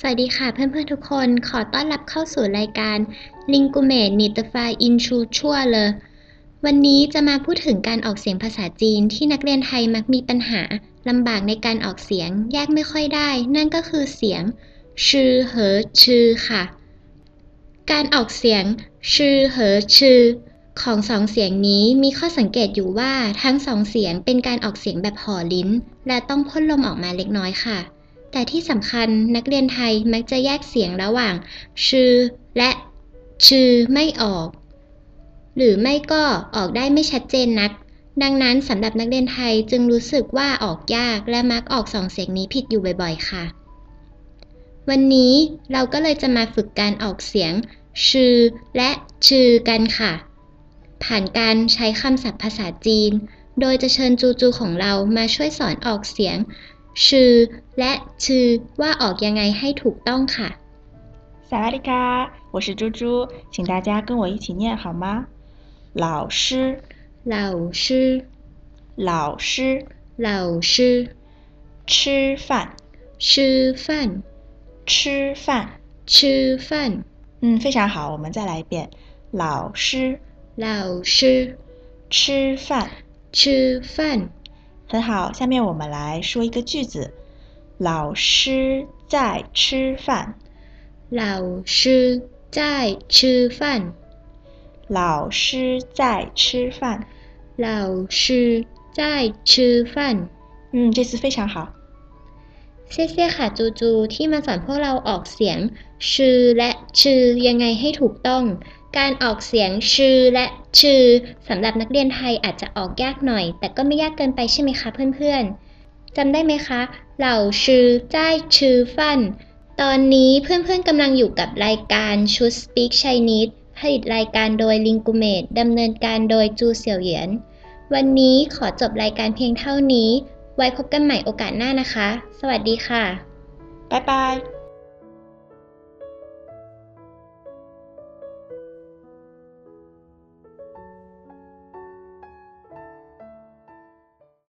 สวัสดีค่ะเพื่อนๆทุกคน ขอต้อนรับเข้าสู่รายการ l i n g u m e n i t f y in c h u ชั่วเลยวันนี้จะมาพูดถึงการออกเสียงภาษาจีนที่นักเรียนไทยมักมีปัญหาลำบากในการออกเสียงแยกไม่ค่อยได้ นั่นก็คือเสียงชื่อเหอชื่อค่ะ การออกเสียงชื่อเหอชื่อของสองเสียงนี้มีข้อสังเกตอยู่ว่าทั้งสองเสียงเป็นการออกเสียงแบบห่อลิ้น และต้องพ่นลมออกมาเล็กน้อยค่ะ แต่ที่สำคัญนักเรียนไทยมักจะแยกเสียงระหว่าง ชื่อ และชื่อไม่ออก หรือไม่ก็ออกได้ไม่ชัดเจนนัก ดังนั้นสำหรับนักเรียนไทยจึงรู้สึกว่าออกยากและมักออกสองเสียงนี้ผิดอยู่บ่อยๆ ค่ะ วันนี้เราก็เลยจะมาฝึกการออกเสียง ชื่อ และชื่อกันค่ะ ผ่านการใช้คำศัพท์ภาษาจีน โดยจะเชิญจูจูของเรามาช่วยสอนออกเสียง ชื่อ และชื่อว่าออกยังไงให้ถูกต้องค่ะ 萨瓦迪卡，我是猪猪，请大家跟我一起念好吗？老师， เหล่าชื่อ 老师， เหล่าชื่อ 吃饭， ชื่อฟัน 吃饭。 ชื่อฟัน 嗯，非常好，我们再来一遍。老师 เหล่าชื่อ 吃饭， ชื่อฟัน 很好。下面我们来说一个句子：老师在吃饭， เหล่าชื่อ在吃饭老师在吃饭。 เหล่าชื่อ在吃饭嗯，这次非常好。 เซี่ยๆค่ะจูจูที่มาสอนพวกเราออกเสียง ชื่อและชื่อยังไงให้ถูกต้อง การออกเสียงชื่อและชื่อสำหรับนักเรียนไทยอาจจะออกยากหน่อย แต่ก็ไม่ยากเกินไปใช่ไหมคะเพื่อนๆจำได้ไหมคะ เหล่าชื่อจ้ายชื่อฟัน ตอนนี้เพื่อนๆกำลังอยู่กับรายการชุด Speak Chinese ผลิตรายการโดย l i n g u m a t e ดำเนินการโดยจูเสี่ยวเหยียน วันนี้ขอจบรายการเพียงเท่านี้ ไว้พบกันใหม่โอกาสหน้านะคะ สวัสดีค่ะ拜拜。